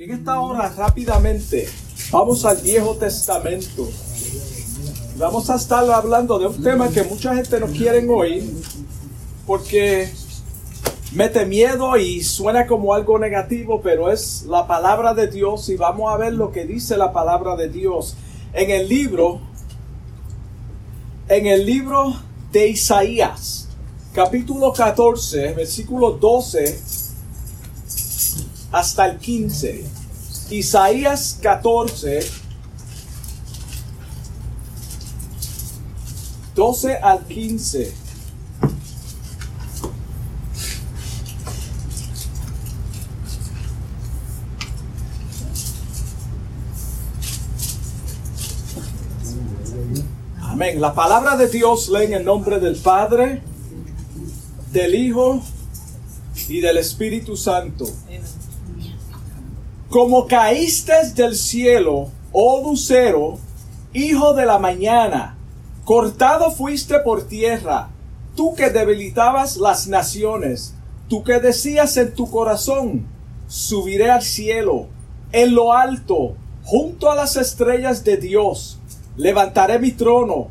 En esta hora rápidamente vamos al Viejo Testamento. Vamos a estar hablando de un tema que mucha gente no quiere oír porque mete miedo y suena como algo negativo, pero es la palabra de Dios y vamos a ver lo que dice la palabra de Dios en el libro en el libro de Isaías, capítulo 14, versículo 12 hasta el 15. Isaías 14, 12 al 15. Amén. La palabra de Dios lee en el nombre del Padre, del Hijo y del Espíritu Santo. Como caíste del cielo, oh lucero, hijo de la mañana, cortado fuiste por tierra, tú que debilitabas las naciones, tú que decías en tu corazón, subiré al cielo, en lo alto, junto a las estrellas de Dios, levantaré mi trono,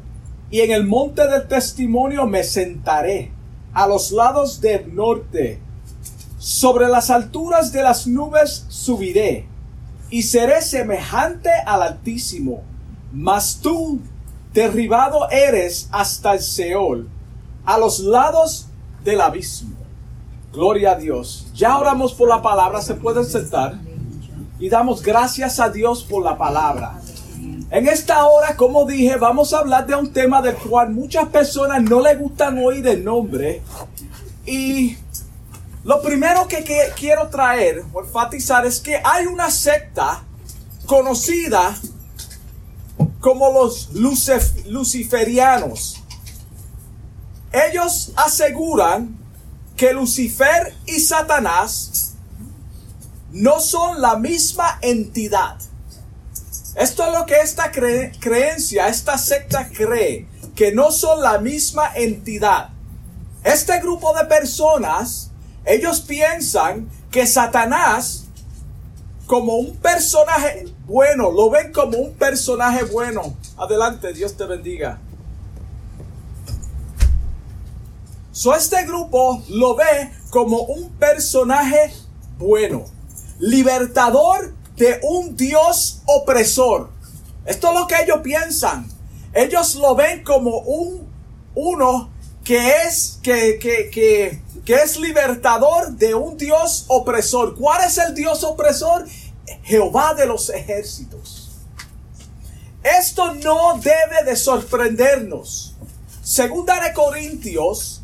y en el monte del testimonio me sentaré, a los lados del norte, sobre las alturas de las nubes subiré y seré semejante al Altísimo. Mas tú, derribado eres hasta el Seol, a los lados del abismo. Gloria a Dios. Ya oramos por la palabra, se pueden sentar. Y damos gracias a Dios por la palabra. En esta hora, como dije, vamos a hablar de un tema del cual muchas personas no le gustan oír el nombre. Y lo primero que, quiero traer o enfatizar es que hay una secta conocida como los luciferianos. Ellos aseguran que Lucifer y Satanás no son la misma entidad. Esto es lo que esta creencia, esta secta cree, que no son la misma entidad. Este grupo de personas ellos piensan que Satanás, como un personaje bueno, lo ven como un personaje bueno. Adelante, Dios te bendiga. So, este grupo lo ve como un personaje bueno, libertador de un Dios opresor. Esto es lo que ellos piensan. Ellos lo ven como un uno que es que, que, que que es libertador de un Dios opresor. ¿Cuál es el Dios opresor? Jehová de los ejércitos. Esto no debe de sorprendernos. Segunda de Corintios,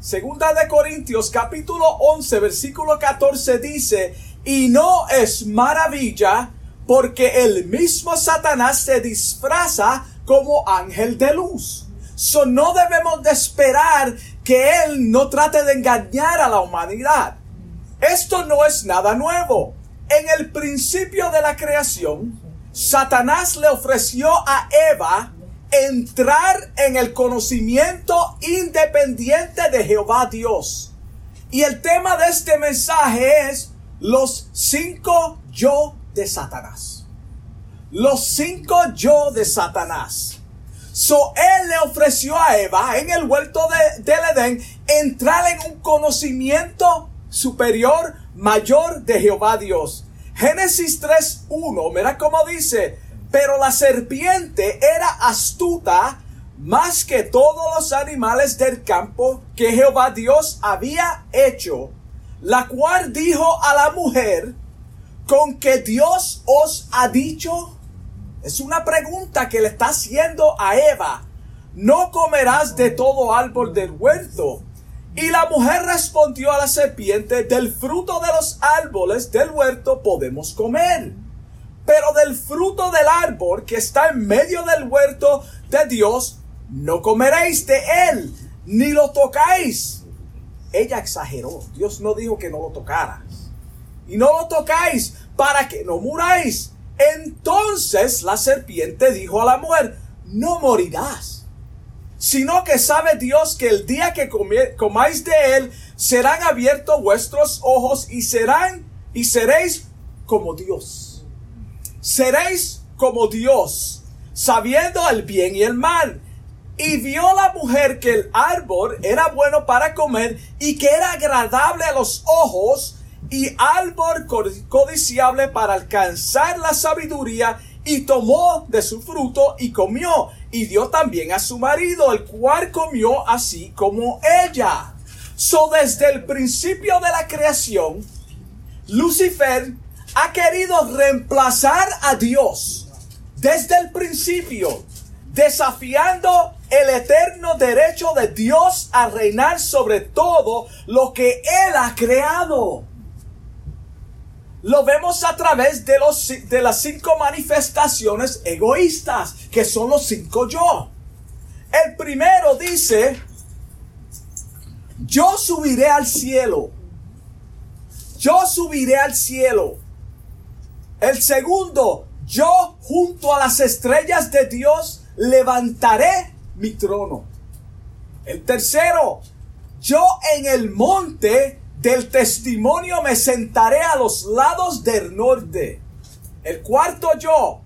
Segunda de Corintios capítulo 11 versículo 14 dice, y no es maravilla porque el mismo Satanás se disfraza como ángel de luz. So no debemos de esperar que Él no trate de engañar a la humanidad. Esto no es nada nuevo. En el principio de la creación, Satanás le ofreció a Eva entrar en el conocimiento independiente de Jehová Dios. Y el tema de este mensaje es los cinco yo de Satanás. Los cinco yo de Satanás. So él le ofreció a Eva en el huerto de, del Edén entrar en un conocimiento superior, mayor de Jehová Dios. Génesis 3.1, mira cómo dice, pero la serpiente era astuta más que todos los animales del campo que Jehová Dios había hecho, la cual dijo a la mujer, con que Dios os ha dicho, es una pregunta que le está haciendo a Eva. No comerás de todo árbol del huerto. Y la mujer respondió a la serpiente, del fruto de los árboles del huerto podemos comer. Pero del fruto del árbol que está en medio del huerto de Dios, no comeréis de él, ni lo tocáis. Ella exageró. Dios no dijo que no lo tocara. Y no lo tocáis para que no muráis. Entonces la serpiente dijo a la mujer, no morirás, sino que sabe Dios que el día que comáis de él, serán abiertos vuestros ojos y serán y seréis como Dios. Seréis como Dios, sabiendo el bien y el mal. Y vio la mujer que el árbol era bueno para comer y que era agradable a los ojos y árbol codiciable para alcanzar la sabiduría y tomó de su fruto y comió y dio también a su marido, el cual comió así como ella. So desde el principio de la creación, Lucifer ha querido reemplazar a Dios desde el principio, desafiando el eterno derecho de Dios a reinar sobre todo lo que Él ha creado. Lo vemos a través de, los, de las cinco manifestaciones egoístas, que son los cinco yo. El primero dice, yo subiré al cielo. Yo subiré al cielo. El segundo, yo junto a las estrellas de Dios levantaré mi trono. El tercero, yo en el monte del testimonio me sentaré a los lados del norte. El cuarto yo,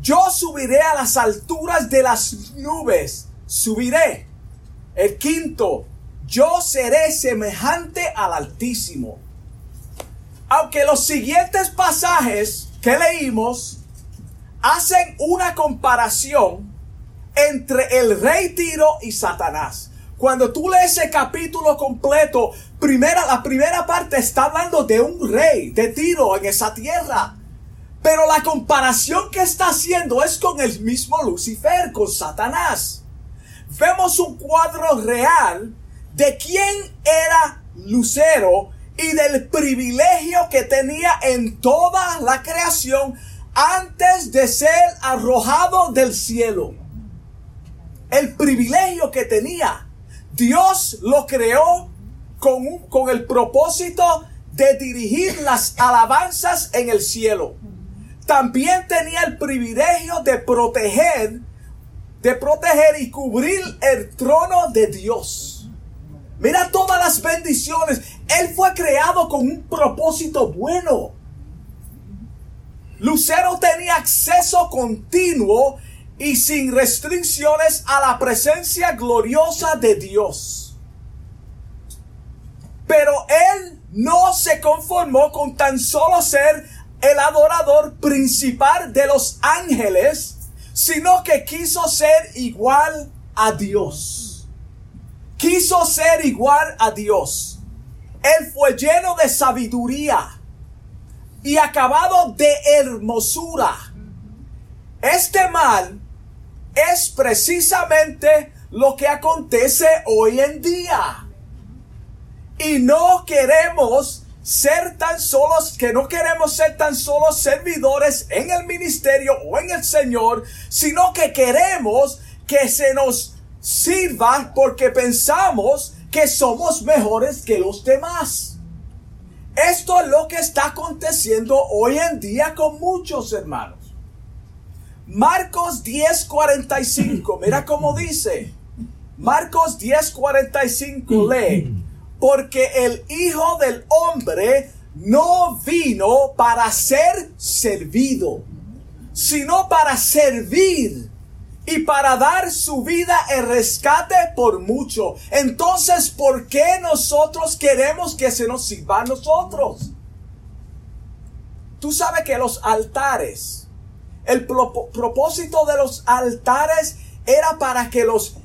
yo subiré a las alturas de las nubes, subiré. El quinto, yo seré semejante al Altísimo. Aunque los siguientes pasajes que leímos hacen una comparación entre el rey Tiro y Satanás. Cuando tú lees ese capítulo completo, primera, la primera parte está hablando de un rey de Tiro en esa tierra. Pero la comparación que está haciendo es con el mismo Lucifer, con Satanás. Vemos un cuadro real de quién era Lucero y del privilegio que tenía en toda la creación antes de ser arrojado del cielo. El privilegio que tenía. Dios lo creó con, con el propósito de dirigir las alabanzas en el cielo. También tenía el privilegio de proteger, de proteger y cubrir el trono de Dios. Mira todas las bendiciones. Él fue creado con un propósito bueno. Lucero tenía acceso continuo y sin restricciones a la presencia gloriosa de Dios. Pero él no se conformó con tan solo ser el adorador principal de los ángeles, sino que quiso ser igual a Dios. Quiso ser igual a Dios. Él fue lleno de sabiduría y acabado de hermosura. Este mal es precisamente lo que acontece hoy en día. Y no queremos ser tan solos, que no queremos ser tan solos servidores en el ministerio o en el Señor, sino que queremos que se nos sirva porque pensamos que somos mejores que los demás. Esto es lo que está aconteciendo hoy en día con muchos hermanos. Marcos 10:45, mira cómo dice. Marcos 10:45 lee, porque el Hijo del Hombre no vino para ser servido, sino para servir y para dar su vida en rescate por mucho. Entonces, ¿por qué nosotros queremos que se nos sirva a nosotros? Tú sabes que los altares, el propósito de los altares era para que los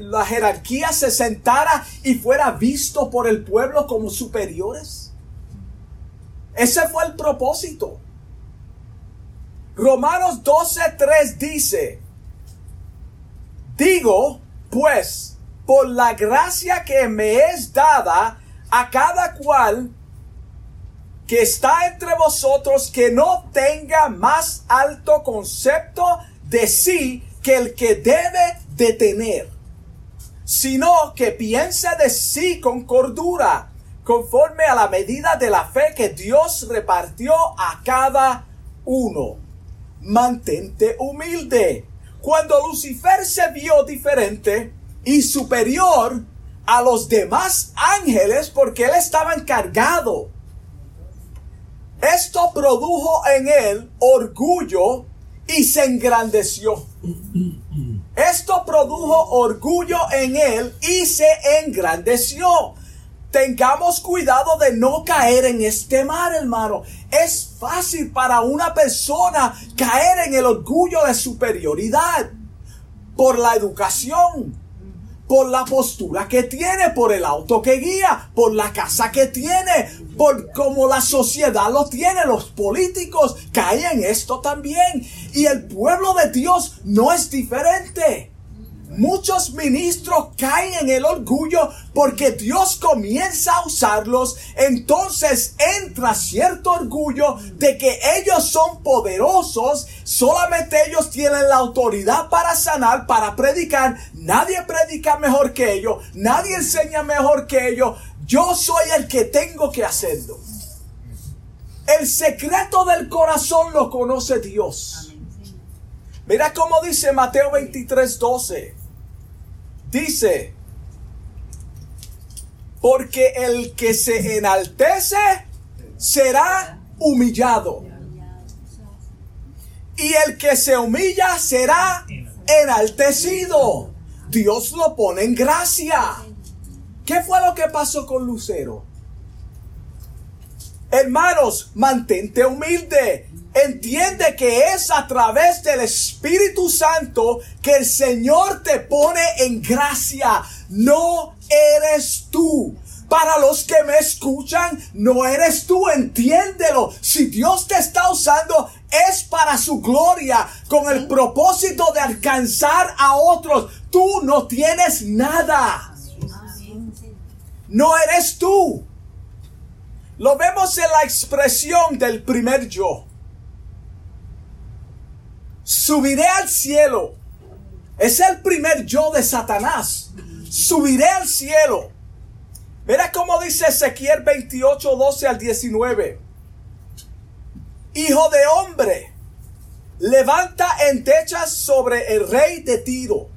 la jerarquía se sentara y fuera visto por el pueblo como superiores. Ese fue el propósito. Romanos 12:3 dice, digo, pues, por la gracia que me es dada a cada cual que está entre vosotros que no tenga más alto concepto de sí que el que debe de tener, sino que piense de sí con cordura, conforme a la medida de la fe que Dios repartió a cada uno. Mantente humilde. Cuando Lucifer se vio diferente y superior a los demás ángeles porque él estaba encargado Esto produjo en él orgullo y se engrandeció. Esto produjo orgullo en él y se engrandeció. Tengamos cuidado de no caer en este mar, hermano. Es fácil para una persona caer en el orgullo de superioridad por la educación, por la postura que tiene, por el auto que guía, por la casa que tiene, por cómo la sociedad lo tiene, los políticos caen en esto también. Y el pueblo de Dios no es diferente. Muchos ministros caen en el orgullo porque Dios comienza a usarlos. Entonces entra cierto orgullo de que ellos son poderosos. Solamente ellos tienen la autoridad para sanar, para predicar. Nadie predica mejor que ellos. Nadie enseña mejor que ellos. Yo soy el que tengo que hacerlo. El secreto del corazón lo conoce Dios. Mira cómo dice Mateo 23, 12. Dice, porque el que se enaltece será humillado. Y el que se humilla será enaltecido. Dios lo pone en gracia. ¿Qué fue lo que pasó con Lucero? Hermanos, mantente humilde. Entiende que es a través del Espíritu Santo que el Señor te pone en gracia. No eres tú. Para los que me escuchan, no eres tú, entiéndelo. Si Dios te está usando, es para su gloria, con el propósito de alcanzar a otros. Tú no tienes nada. No eres tú. Lo vemos en la expresión del primer yo subiré al cielo. Es el primer yo de Satanás. Subiré al cielo. Mira cómo dice Ezequiel 28, 12 al 19. Hijo de hombre, levanta en techas sobre el rey de Tiro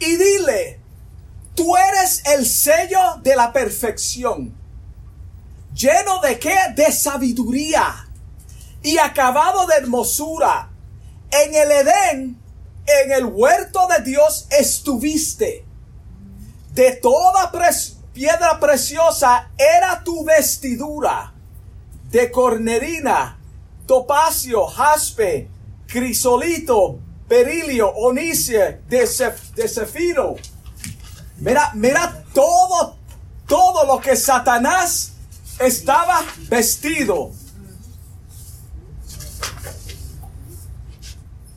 y dile, tú eres el sello de la perfección, lleno de qué? De sabiduría y acabado de hermosura en el Edén, en el huerto de Dios estuviste. De toda piedra preciosa era tu vestidura. De cornerina, topacio, jaspe, crisolito, berilio, onice, de, cefiro. Mira, mira todo, todo lo que Satanás estaba vestido.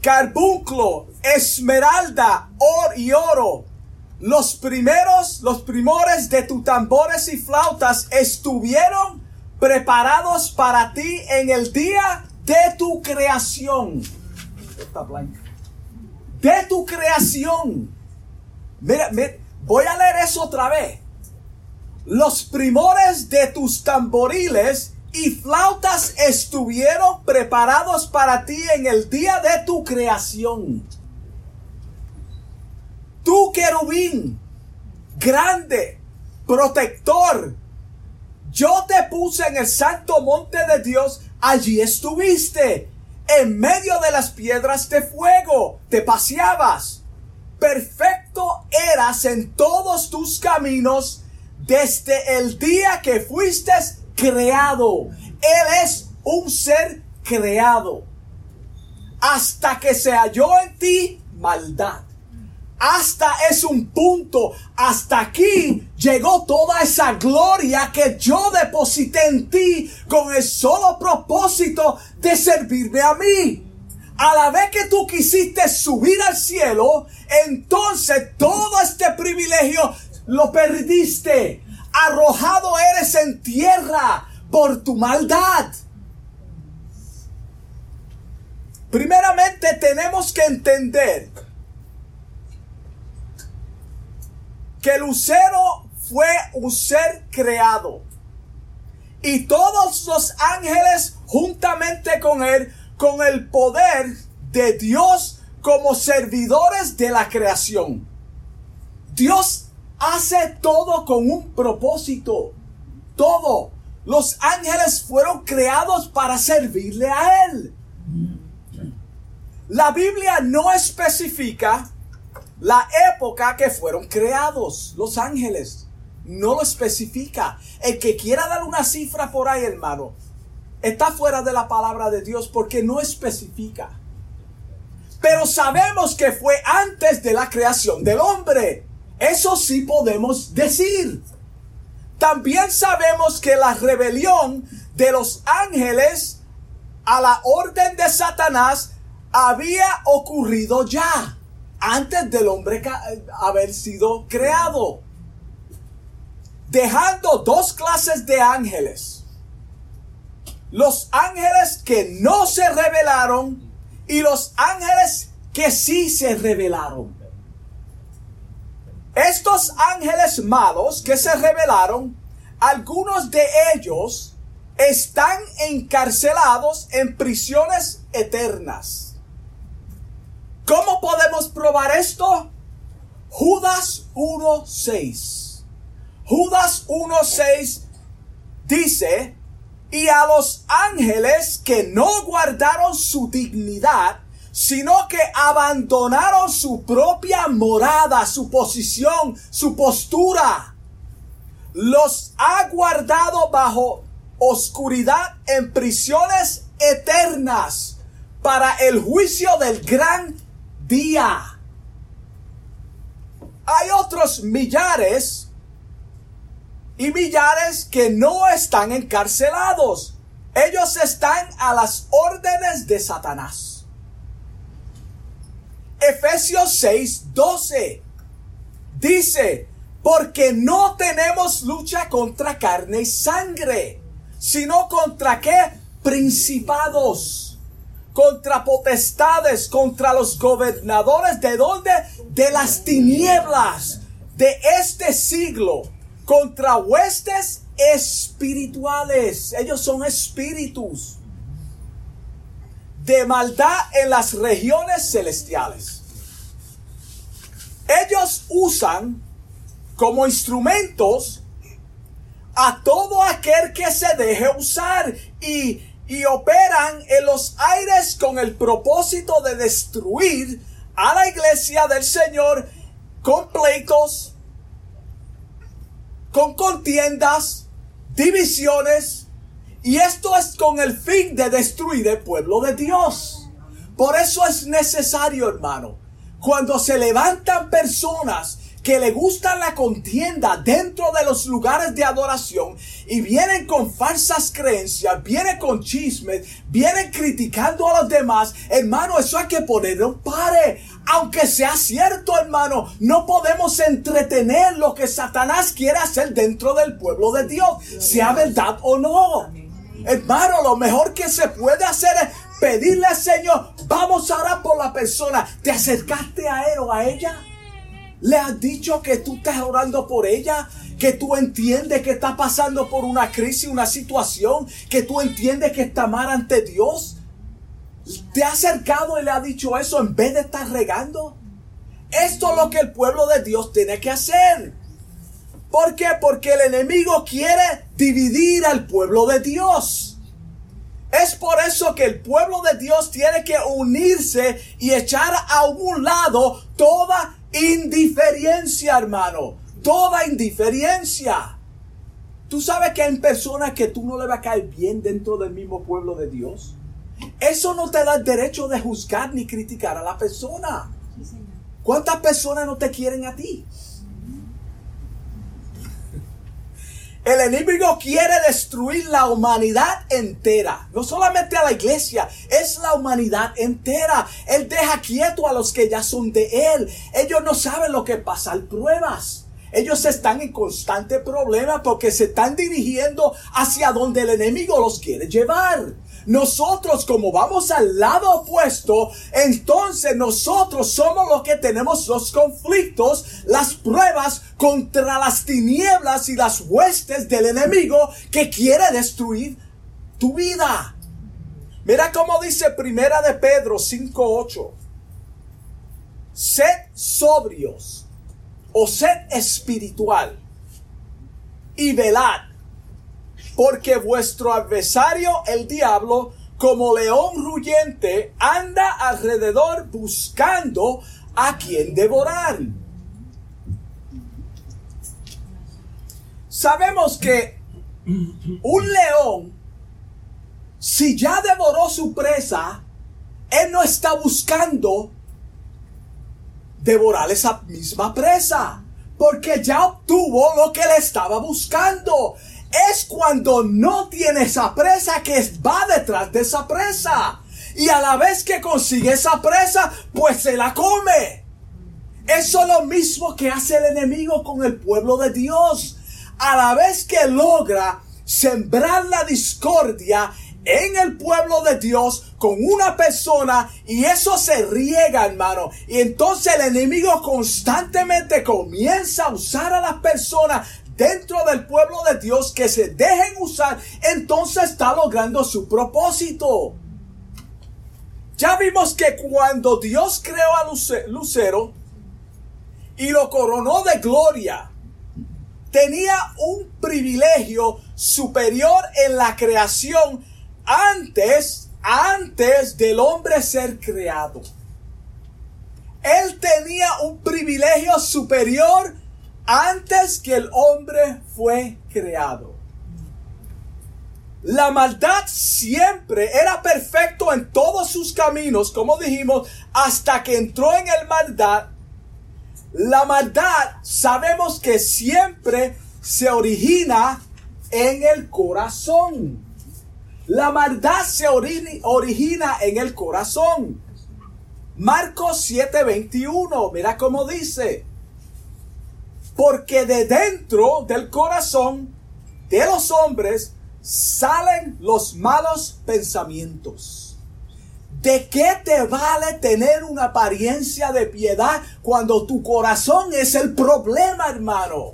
Carbunclo, esmeralda, or y oro. Los primeros, los primores de tus tambores y flautas estuvieron preparados para ti en el día de tu creación. De tu creación. Mira, mira, voy a leer eso otra vez. Los primores de tus tamboriles y flautas estuvieron preparados para ti en el día de tu creación. Tú querubín, grande, protector, yo te puse en el santo monte de Dios, allí estuviste, en medio de las piedras de fuego, te paseabas. Perfecto eras en todos tus caminos desde el día que fuiste creado. Él es un ser creado. Hasta que se halló en ti maldad. Hasta es un punto. Hasta aquí llegó toda esa gloria que yo deposité en ti con el solo propósito de servirme a mí. A la vez que tú quisiste subir al cielo, entonces todo este privilegio lo perdiste arrojado eres en tierra por tu maldad. Primeramente tenemos que entender que Lucero fue un ser creado y todos los ángeles juntamente con él, con el poder de Dios como servidores de la creación. Dios hace todo con un propósito. Todo. Los ángeles fueron creados para servirle a Él. La Biblia no especifica la época que fueron creados los ángeles. No lo especifica. El que quiera dar una cifra por ahí, hermano, está fuera de la palabra de Dios porque no especifica. Pero sabemos que fue antes de la creación del hombre. Eso sí podemos decir. También sabemos que la rebelión de los ángeles a la orden de Satanás había ocurrido ya, antes del hombre haber sido creado. Dejando dos clases de ángeles. Los ángeles que no se rebelaron y los ángeles que sí se rebelaron. Estos ángeles malos que se rebelaron, algunos de ellos están encarcelados en prisiones eternas. ¿Cómo podemos probar esto? Judas 1.6. Judas 1.6 dice, y a los ángeles que no guardaron su dignidad, sino que abandonaron su propia morada, su posición, su postura. Los ha guardado bajo oscuridad en prisiones eternas para el juicio del gran día. Hay otros millares y millares que no están encarcelados. Ellos están a las órdenes de Satanás. Efesios 6, 12 dice, porque no tenemos lucha contra carne y sangre, sino contra qué? Principados, contra potestades, contra los gobernadores, ¿de dónde? De las tinieblas de este siglo, contra huestes espirituales. Ellos son espíritus de maldad en las regiones celestiales. Ellos usan como instrumentos a todo aquel que se deje usar y, operan en los aires con el propósito de destruir a la iglesia del Señor con pleitos, con contiendas, divisiones, y esto es con el fin de destruir el pueblo de Dios. Por eso es necesario, hermano, cuando se levantan personas que le gustan la contienda dentro de los lugares de adoración y vienen con falsas creencias, vienen con chismes, vienen criticando a los demás, hermano, eso hay que ponerle un pare. Aunque sea cierto, hermano, no podemos entretener lo que Satanás quiere hacer dentro del pueblo de Dios, sea verdad o no. Hermano, lo mejor que se puede hacer es pedirle al Señor, vamos a orar por la persona. ¿Te acercaste a él o a ella? ¿Le has dicho que tú estás orando por ella? Que tú entiendes que está pasando por una crisis, una situación, que tú entiendes que está mal ante Dios. ¿Te ha acercado y le ha dicho eso en vez de estar regando? Esto es lo que el pueblo de Dios tiene que hacer. ¿Por qué? Porque el enemigo quiere dividir al pueblo de Dios. Es por eso que el pueblo de Dios tiene que unirse y echar a un lado toda indiferencia, hermano. Toda indiferencia. Tú sabes que hay personas que tú no le va a caer bien dentro del mismo pueblo de Dios. Eso no te da el derecho de juzgar ni criticar a la persona. ¿Cuántas personas no te quieren a ti? El enemigo quiere destruir la humanidad entera. No solamente a la iglesia, es la humanidad entera. Él deja quieto a los que ya son de él. Ellos no saben lo que pasa, pruebas. Ellos están en constante problema porque se están dirigiendo hacia donde el enemigo los quiere llevar. Nosotros como vamos al lado opuesto, entonces nosotros somos los que tenemos los conflictos, las pruebas contra las tinieblas y las huestes del enemigo que quiere destruir tu vida. Mira cómo dice Primera de Pedro 5:8. Sed sobrios o sed espiritual y velad porque vuestro adversario, el diablo, como león ruyente, anda alrededor buscando a quien devorar. Sabemos que un león, si ya devoró su presa, él no está buscando devorar esa misma presa, porque ya obtuvo lo que le estaba buscando. Es cuando no tiene esa presa que va detrás de esa presa. Y a la vez que consigue esa presa, pues se la come. Eso es lo mismo que hace el enemigo con el pueblo de Dios. A la vez que logra sembrar la discordia en el pueblo de Dios con una persona y eso se riega, hermano. Y entonces el enemigo constantemente comienza a usar a las personas dentro del pueblo de Dios que se dejen usar, entonces está logrando su propósito. Ya vimos que cuando Dios creó a Lucero y lo coronó de gloria, tenía un privilegio superior en la creación antes, antes del hombre ser creado. Él tenía un privilegio superior antes que el hombre fue creado. La maldad siempre era perfecto en todos sus caminos, como dijimos, hasta que entró en el maldad. La maldad sabemos que siempre se origina en el corazón. La maldad se origina en el corazón. Marcos 7:21, mira cómo dice. Porque de dentro del corazón de los hombres salen los malos pensamientos. ¿De qué te vale tener una apariencia de piedad cuando tu corazón es el problema, hermano?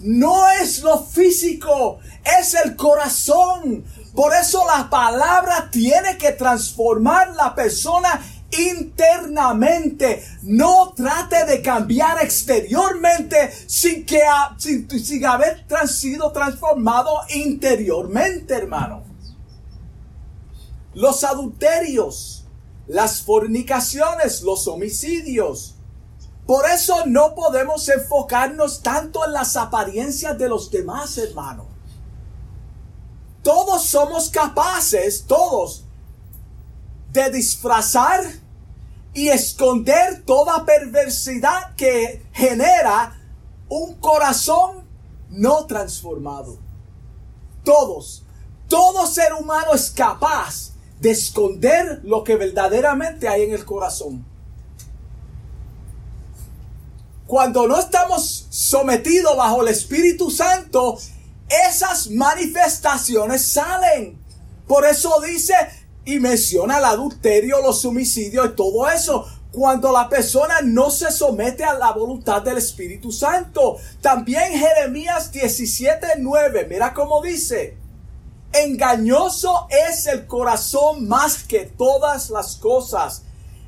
No es lo físico, es el corazón. Por eso la palabra tiene que transformar la persona internamente. No trate de cambiar exteriormente sin que sin, haber sido transformado interiormente, hermano. Los adulterios, las fornicaciones, los homicidios. Por eso no podemos enfocarnos tanto en las apariencias de los demás, hermano. Todos somos capaces, todos, de disfrazar y esconder toda perversidad que genera un corazón no transformado. Todos, todo ser humano es capaz de esconder lo que verdaderamente hay en el corazón. Cuando no estamos sometidos bajo el Espíritu Santo, esas manifestaciones salen. Por eso dice y menciona el adulterio, los homicidios y todo eso. Cuando la persona no se somete a la voluntad del Espíritu Santo. También Jeremías 17:9, mira cómo dice. Engañoso es el corazón más que todas las cosas.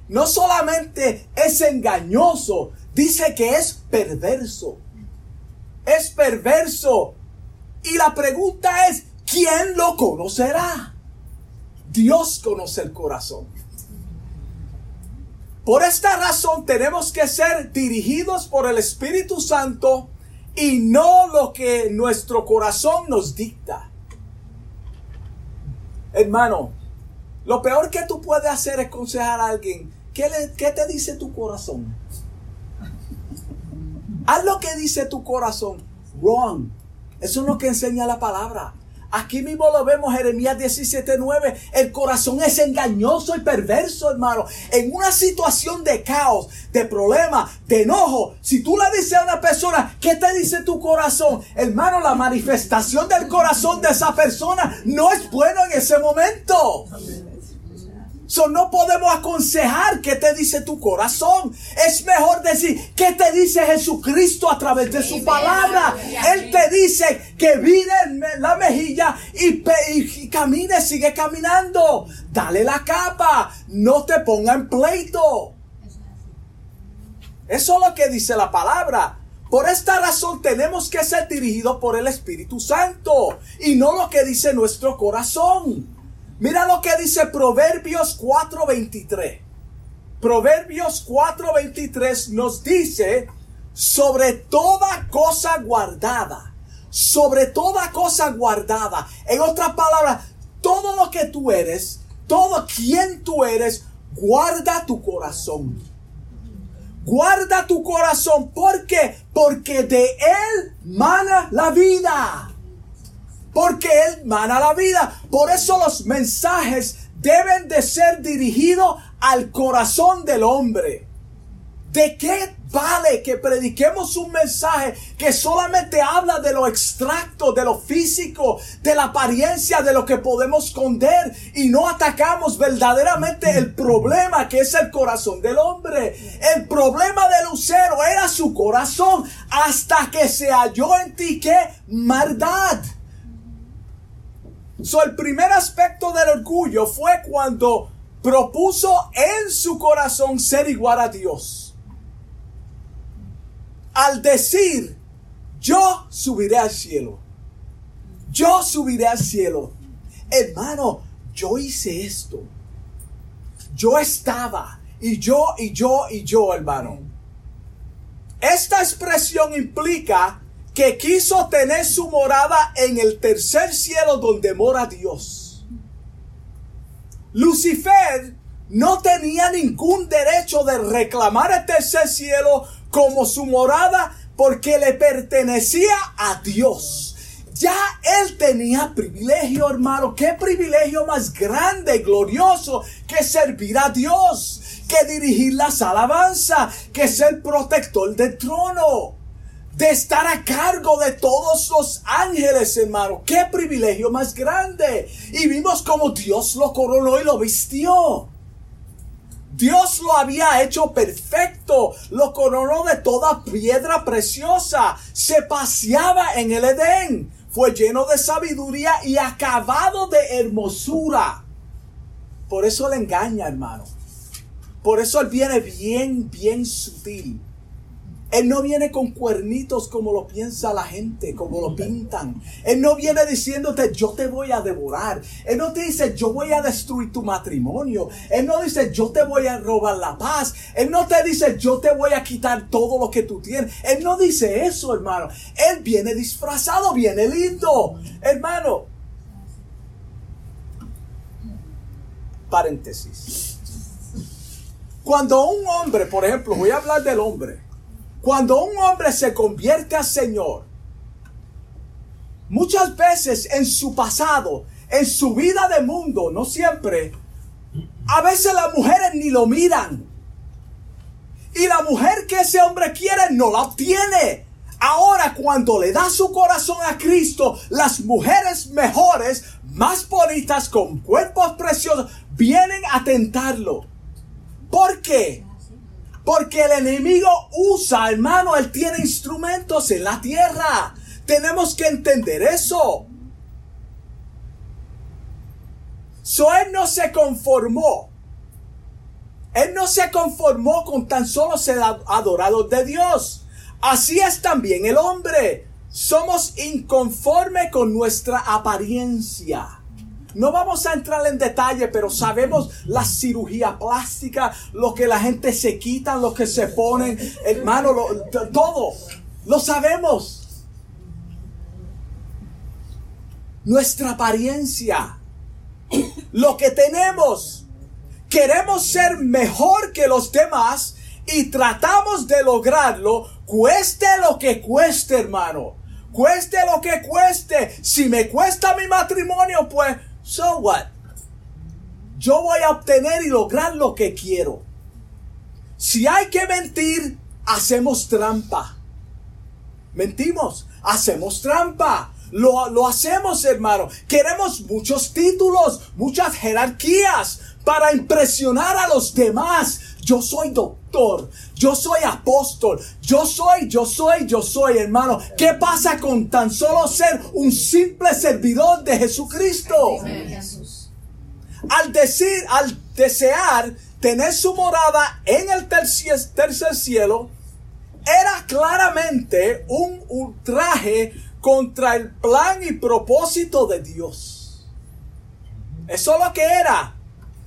No solamente es engañoso, dice que es perverso. Es perverso. Y la pregunta es, ¿quién lo conocerá? Dios conoce el corazón. Por esta razón tenemos que ser dirigidos por el Espíritu Santo y no lo que nuestro corazón nos dicta. Hermano, lo peor que tú puedes hacer es aconsejar a alguien. ¿Qué, ¿Qué te dice tu corazón? Haz lo que dice tu corazón. Wrong. Eso es lo que enseña la palabra. Aquí mismo lo vemos, Jeremías 17:9. El corazón es engañoso y perverso, hermano. En una situación de caos, de problema, de enojo, si tú le dices a una persona, ¿qué te dice tu corazón? Hermano, la manifestación del corazón de esa persona no es bueno en ese momento. So, no podemos aconsejar qué te dice tu corazón. Es mejor decir qué te dice Jesucristo a través de su palabra. Él te dice que vine la mejilla y, y, camine, sigue caminando. Dale la capa. No te ponga en pleito. Eso es lo que dice la palabra. Por esta razón tenemos que ser dirigidos por el Espíritu Santo y no lo que dice nuestro corazón. Mira lo que dice Proverbios 4:23. Proverbios 4:23 nos dice, sobre toda cosa guardada, sobre toda cosa guardada. En otras palabras, todo lo que tú eres, todo quien tú eres, guarda tu corazón. Guarda tu corazón. ¿Por qué? Porque de él mana la vida. Porque él mana la vida. Por eso los mensajes deben de ser dirigidos al corazón del hombre. ¿De qué vale que prediquemos un mensaje que solamente habla de lo extracto, de lo físico, de la apariencia, de lo que podemos esconder y no atacamos verdaderamente el problema que es el corazón del hombre? El problema de Lucero era su corazón hasta que se halló en ti que maldad. So, el primer aspecto del orgullo fue cuando propuso en su corazón ser igual a Dios al decir, yo subiré al cielo. Yo subiré al cielo. Hermano, yo hice esto. Yo estaba. Y yo, y yo, y yo, hermano. Esta expresión implica que quiso tener su morada en el tercer cielo donde mora Dios. Lucifer no tenía ningún derecho de reclamar el tercer cielo como su morada porque le pertenecía a Dios. Ya él tenía privilegio, hermano. Qué privilegio más grande glorioso que servir a Dios, que dirigir las alabanzas, que ser protector del trono, de estar a cargo de todos los ángeles, hermano. Qué privilegio más grande. Y vimos como Dios lo coronó y lo vistió. Dios lo había hecho perfecto, lo coronó de toda piedra preciosa, se paseaba en el Edén, fue lleno de sabiduría y acabado de hermosura. Por eso le engaña, hermano. Por eso él viene bien, bien sutil. Él no viene con cuernitos como lo piensa la gente, como lo pintan. Él no viene diciéndote yo te voy a devorar. Él no te dice yo voy a destruir tu matrimonio. Él no dice yo te voy a robar la paz. Él no te dice yo te voy a quitar todo lo que tú tienes. Él no dice eso, hermano. Él viene disfrazado, viene lindo. Hermano. Paréntesis. Cuando un hombre, por ejemplo, voy a hablar del hombre cuando un hombre se convierte al Señor, muchas veces en su pasado, en su vida de mundo, no siempre, a veces las mujeres ni lo miran. Y la mujer que ese hombre quiere no la obtiene. Ahora cuando le da su corazón a Cristo, las mujeres mejores, más bonitas, con cuerpos preciosos, vienen a tentarlo. ¿Por qué? Porque el enemigo usa, hermano, él tiene instrumentos en la tierra. Tenemos que entender eso. So él no se conformó. Él no se conformó con tan solo ser adorado de Dios. Así es también el hombre. Somos inconformes con nuestra apariencia. No vamos a entrar en detalle, pero sabemos la cirugía plástica, lo que la gente se quita, lo que se ponen, hermano, todo. Lo sabemos. Nuestra apariencia, lo que tenemos. Queremos ser mejor que los demás y tratamos de lograrlo, cueste lo que cueste, hermano. Cueste lo que cueste. Si me cuesta mi matrimonio, pues So what? Yo voy a obtener y lograr lo que quiero. Si hay que mentir, hacemos trampa. Mentimos, hacemos trampa. Lo, lo, hacemos, hermano. Queremos muchos títulos, muchas jerarquías para impresionar a los demás. Yo soy doctor, yo soy apóstol, yo soy, yo soy, yo soy, hermano. ¿Qué pasa con tan solo ser un simple servidor de Jesucristo? Al decir, al desear tener su morada en el tercer, cielo, era claramente un ultraje contra el plan y propósito de Dios. Eso es lo que era.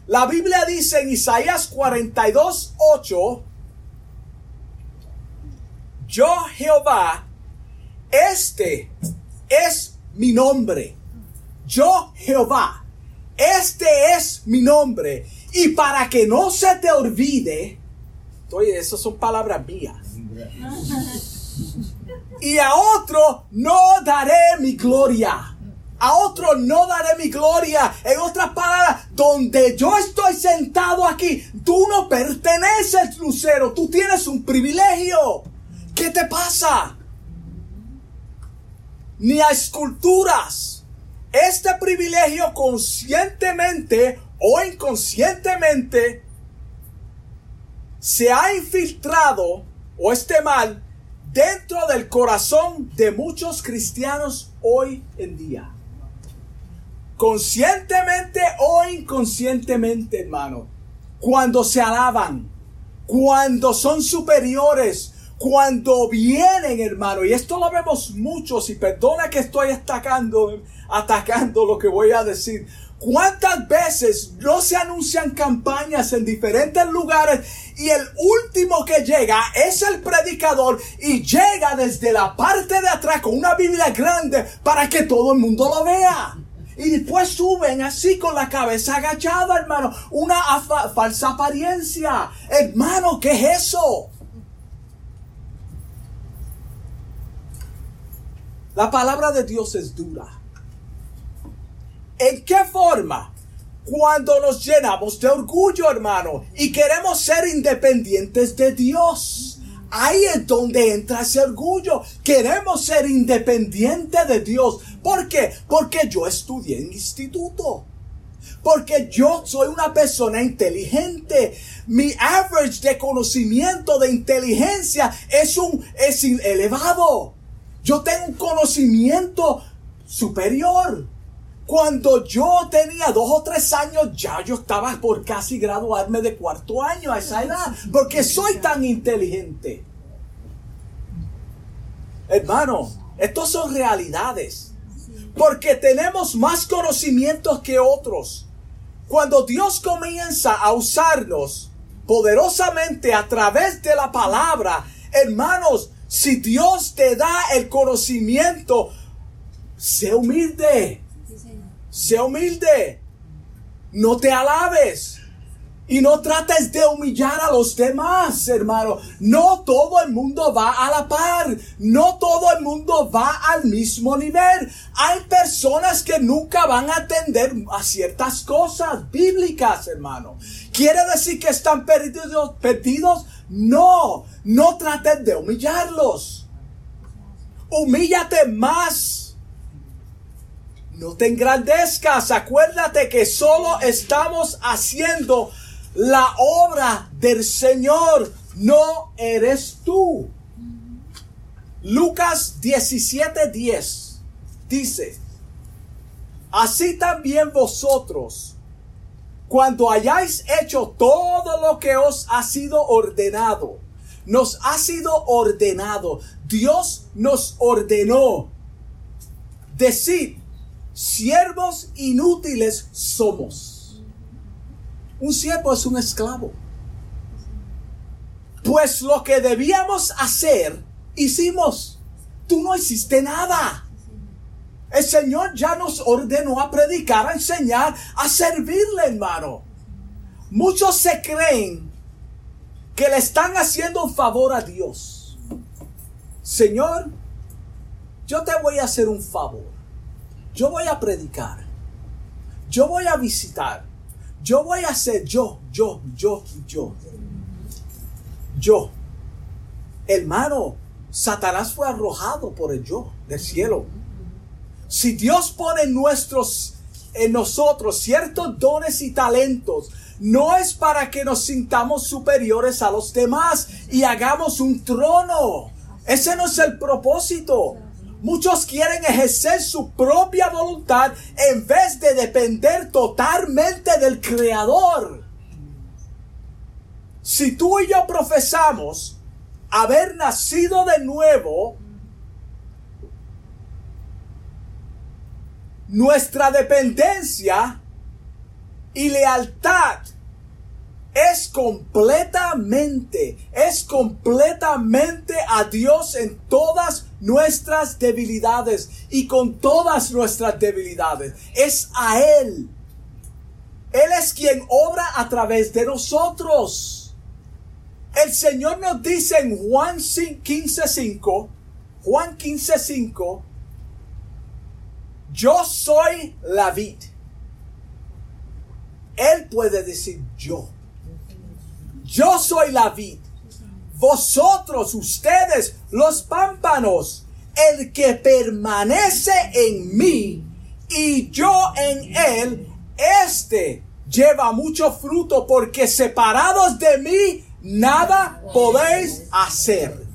La Biblia dice en Isaías 42, 8, yo Jehová, este es mi nombre. Yo Jehová, este es mi nombre. Y para que no se te olvide, oye, esas son palabras mías. Y a otro no daré mi gloria. A otro no daré mi gloria. En otras palabras, donde yo estoy sentado aquí, tú no perteneces, Lucero. Tú tienes un privilegio. ¿Qué te pasa? Ni a esculturas. Este privilegio conscientemente o inconscientemente se ha infiltrado o este mal dentro del corazón de muchos cristianos hoy en día. Conscientemente o inconscientemente, hermano. Cuando se alaban, cuando son superiores, cuando vienen, hermano, y esto lo vemos muchos, y perdona que estoy atacando, atacando lo que voy a decir, ¿Cuántas veces no se anuncian campañas en diferentes lugares y el último que llega es el predicador y llega desde la parte de atrás con una Biblia grande para que todo el mundo lo vea? Y después suben así con la cabeza agachada, hermano. Una falsa apariencia. Hermano, ¿qué es eso? La palabra de Dios es dura. ¿En qué forma? Cuando nos llenamos de orgullo, hermano, y queremos ser independientes de Dios. Ahí es donde entra ese orgullo. Queremos ser independientes de Dios. ¿Por qué? Porque yo estudié en instituto. Porque yo soy una persona inteligente. Mi average de conocimiento, de inteligencia es un es elevado. Yo tengo un conocimiento superior. Cuando yo tenía dos o tres años, ya yo estaba por casi graduarme de cuarto año a esa edad, porque soy tan inteligente. Hermano, estos son realidades, porque tenemos más conocimientos que otros. Cuando Dios comienza a usarnos poderosamente a través de la palabra, hermanos, si Dios te da el conocimiento, sé humilde Sé humilde. No te alabes. Y no trates de humillar a los demás, hermano. No todo el mundo va a la par. No todo el mundo va al mismo nivel. Hay personas que nunca van a atender a ciertas cosas bíblicas, hermano. ¿Quiere decir que están perdidos? perdidos? No, no trates de humillarlos. Humíllate más no te engrandezcas, acuérdate que solo estamos haciendo la obra del Señor, no eres tú. Lucas 17:10 dice, así también vosotros, cuando hayáis hecho todo lo que os ha sido ordenado, nos ha sido ordenado, Dios nos ordenó, decir, siervos inútiles somos. Un siervo es un esclavo. Pues lo que debíamos hacer, hicimos. Tú no hiciste nada. El Señor ya nos ordenó a predicar, a enseñar, a servirle, hermano. Muchos se creen que le están haciendo un favor a Dios. Señor, yo te voy a hacer un favor yo voy a predicar, yo voy a visitar, yo voy a hacer yo, yo, yo, yo. Yo. Hermano, Satanás fue arrojado por el yo del cielo. Si Dios pone en nuestros en nosotros ciertos dones y talentos, no es para que nos sintamos superiores a los demás y hagamos un trono. Ese no es el propósito. Muchos quieren ejercer su propia voluntad en vez de depender totalmente del Creador. Si tú y yo profesamos haber nacido de nuevo, nuestra dependencia y lealtad es completamente, es completamente a Dios en todas nuestras debilidades y con todas nuestras debilidades. Es a Él. Él es quien obra a través de nosotros. El Señor nos dice en Juan 15:5, Juan 15:5, yo soy la vid. Él puede decir yo. Yo soy la vid. Vosotros, ustedes, los pámpanos. El que permanece en mí y yo en él, este lleva mucho fruto porque separados de mí nada podéis hacer.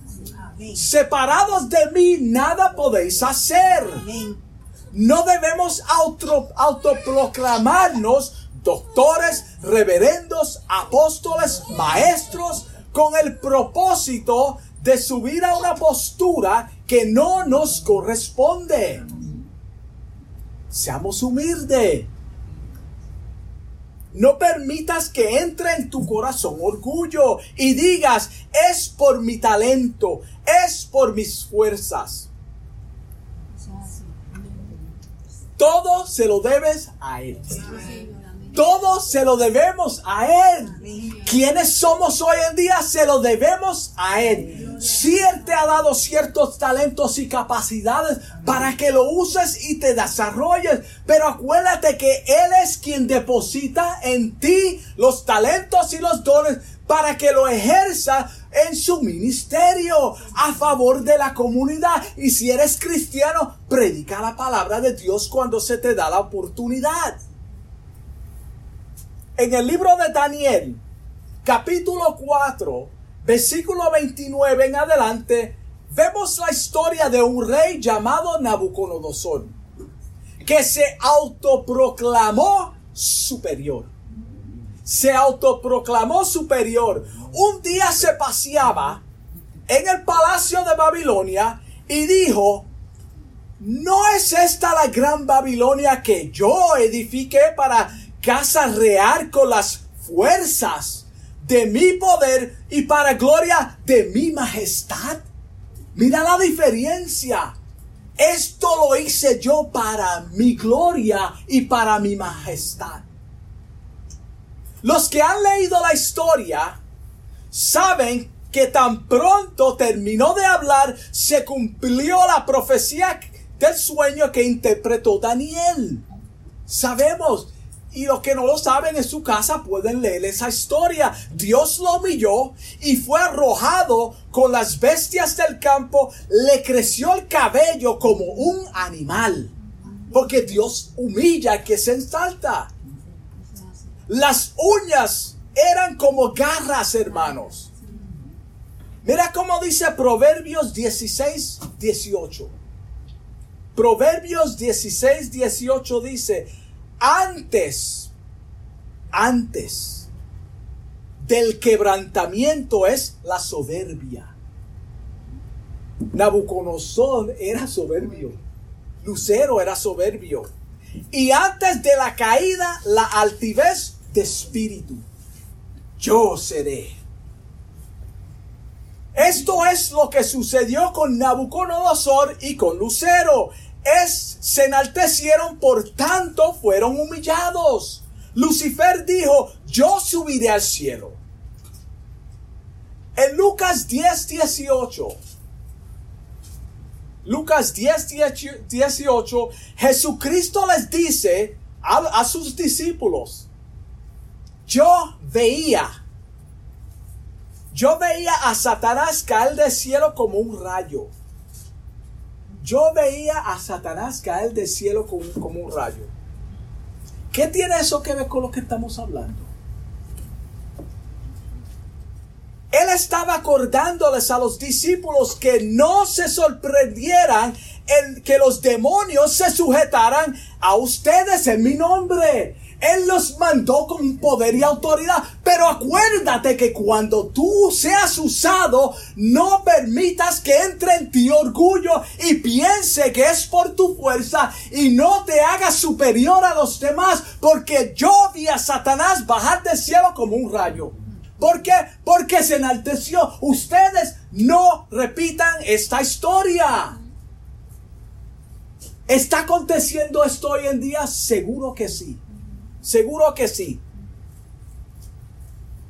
Separados de mí nada podéis hacer. No debemos auto, autoproclamarnos doctores, reverendos, apóstoles, maestros, con el propósito de subir a una postura que no nos corresponde. Seamos humildes. No permitas que entre en tu corazón orgullo y digas, es por mi talento, es por mis fuerzas. Todo se lo debes a Él. Todo se lo debemos a Él. ¿Quiénes somos hoy en día? Se lo debemos a Él. Si Él te ha dado ciertos talentos y capacidades para que lo uses y te desarrolles. Pero acuérdate que Él es quien deposita en ti los talentos y los dones para que lo ejerza en su ministerio a favor de la comunidad. Y si eres cristiano, predica la palabra de Dios cuando se te da la oportunidad. En el libro de Daniel, capítulo 4, versículo 29 en adelante, vemos la historia de un rey llamado Nabucodonosor, que se autoproclamó superior. Se autoproclamó superior. Un día se paseaba en el palacio de Babilonia y dijo, ¿no es esta la gran Babilonia que yo edifiqué para casa real con las fuerzas de mi poder y para gloria de mi majestad. Mira la diferencia. Esto lo hice yo para mi gloria y para mi majestad. Los que han leído la historia saben que tan pronto terminó de hablar, se cumplió la profecía del sueño que interpretó Daniel. Sabemos y los que no lo saben en su casa pueden leer esa historia. Dios lo humilló y fue arrojado con las bestias del campo. Le creció el cabello como un animal. Porque Dios humilla al que se ensalta. Las uñas eran como garras, hermanos. Mira cómo dice Proverbios 16, 18. Proverbios 16, 18 dice, antes, antes del quebrantamiento es la soberbia. Nabucodonosor era soberbio. Lucero era soberbio. Y antes de la caída, la altivez de espíritu. Yo seré. Esto es lo que sucedió con Nabucodonosor y con Lucero es, se enaltecieron, por tanto fueron humillados. Lucifer dijo, yo subiré al cielo. En Lucas 10, 18, Lucas 10, 18, Jesucristo les dice a, a sus discípulos, yo veía, yo veía a Satanás caer del cielo como un rayo yo veía a Satanás caer del cielo como, un rayo. ¿Qué tiene eso que ver con lo que estamos hablando? Él estaba acordándoles a los discípulos que no se sorprendieran en que los demonios se sujetaran a ustedes en mi nombre. Él los mandó con poder y autoridad. Pero acuérdate que cuando tú seas usado, no permitas que entre en ti orgullo y piense que es por tu fuerza y no te hagas superior a los demás. Porque yo vi a Satanás bajar del cielo como un rayo. ¿Por qué? Porque se enalteció. Ustedes no repitan esta historia. ¿Está aconteciendo esto hoy en día? Seguro que sí. Seguro que sí.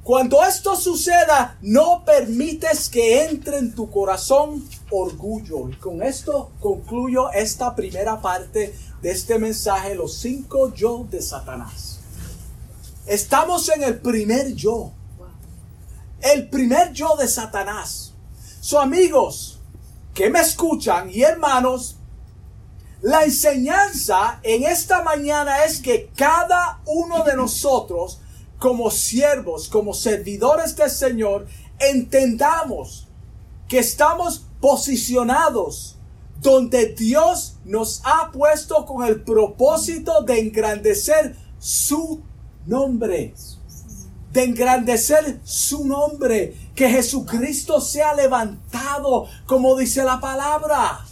Cuando esto suceda, no permites que entre en tu corazón orgullo. Y con esto concluyo esta primera parte de este mensaje, los cinco yo de Satanás. Estamos en el primer yo. El primer yo de Satanás. So amigos que me escuchan y hermanos, la enseñanza en esta mañana es que cada uno de nosotros, como siervos, como servidores del Señor, entendamos que estamos posicionados donde Dios nos ha puesto con el propósito de engrandecer su nombre. De engrandecer su nombre. Que Jesucristo sea levantado, como dice la palabra.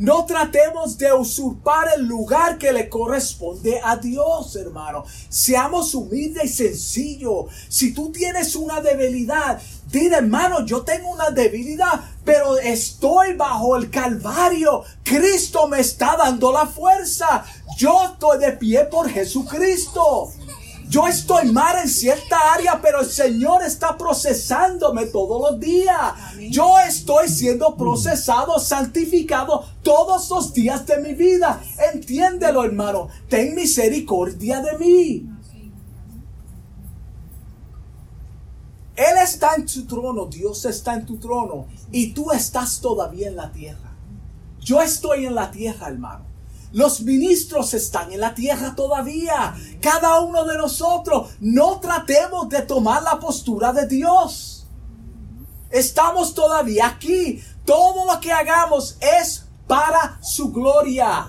No tratemos de usurpar el lugar que le corresponde a Dios, hermano. Seamos humildes y sencillos. Si tú tienes una debilidad, dile, hermano, yo tengo una debilidad, pero estoy bajo el Calvario. Cristo me está dando la fuerza. Yo estoy de pie por Jesucristo. Yo estoy mal en cierta área, pero el Señor está procesándome todos los días. Yo estoy siendo procesado, santificado todos los días de mi vida. Entiéndelo, hermano. Ten misericordia de mí. Él está en tu trono, Dios está en tu trono y tú estás todavía en la tierra. Yo estoy en la tierra, hermano. Los ministros están en la tierra todavía. Cada uno de nosotros no tratemos de tomar la postura de Dios. Estamos todavía aquí. Todo lo que hagamos es para su gloria.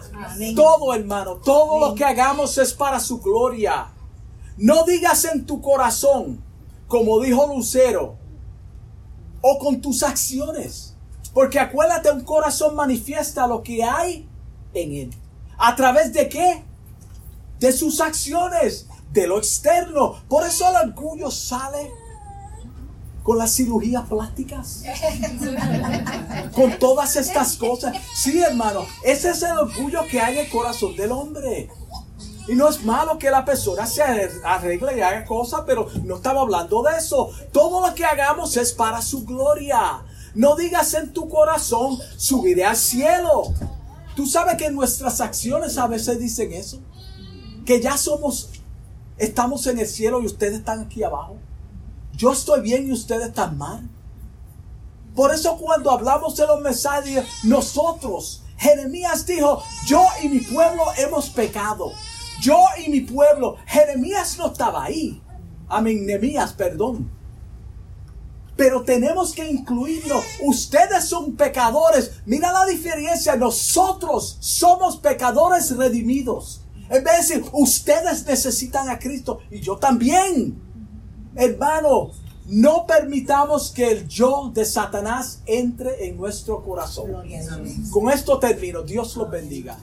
Todo hermano, todo lo que hagamos es para su gloria. No digas en tu corazón, como dijo Lucero, o con tus acciones. Porque acuérdate, un corazón manifiesta lo que hay en él. ¿A través de qué? De sus acciones, de lo externo. Por eso el orgullo sale con las cirugías plásticas, con todas estas cosas. Sí, hermano, ese es el orgullo que hay en el corazón del hombre. Y no es malo que la persona se arregle y haga cosas, pero no estamos hablando de eso. Todo lo que hagamos es para su gloria. No digas en tu corazón, subiré al cielo. Tú sabes que nuestras acciones a veces dicen eso. Que ya somos, estamos en el cielo y ustedes están aquí abajo. Yo estoy bien y ustedes están mal. Por eso cuando hablamos de los mensajes, nosotros, Jeremías dijo, yo y mi pueblo hemos pecado. Yo y mi pueblo, Jeremías no estaba ahí. Amén, Nemías, perdón pero tenemos que incluirlo. Ustedes son pecadores. Mira la diferencia. Nosotros somos pecadores redimidos. En vez de decir, ustedes necesitan a Cristo y yo también. Hermano, no permitamos que el yo de Satanás entre en nuestro corazón. Con esto termino. Dios los bendiga.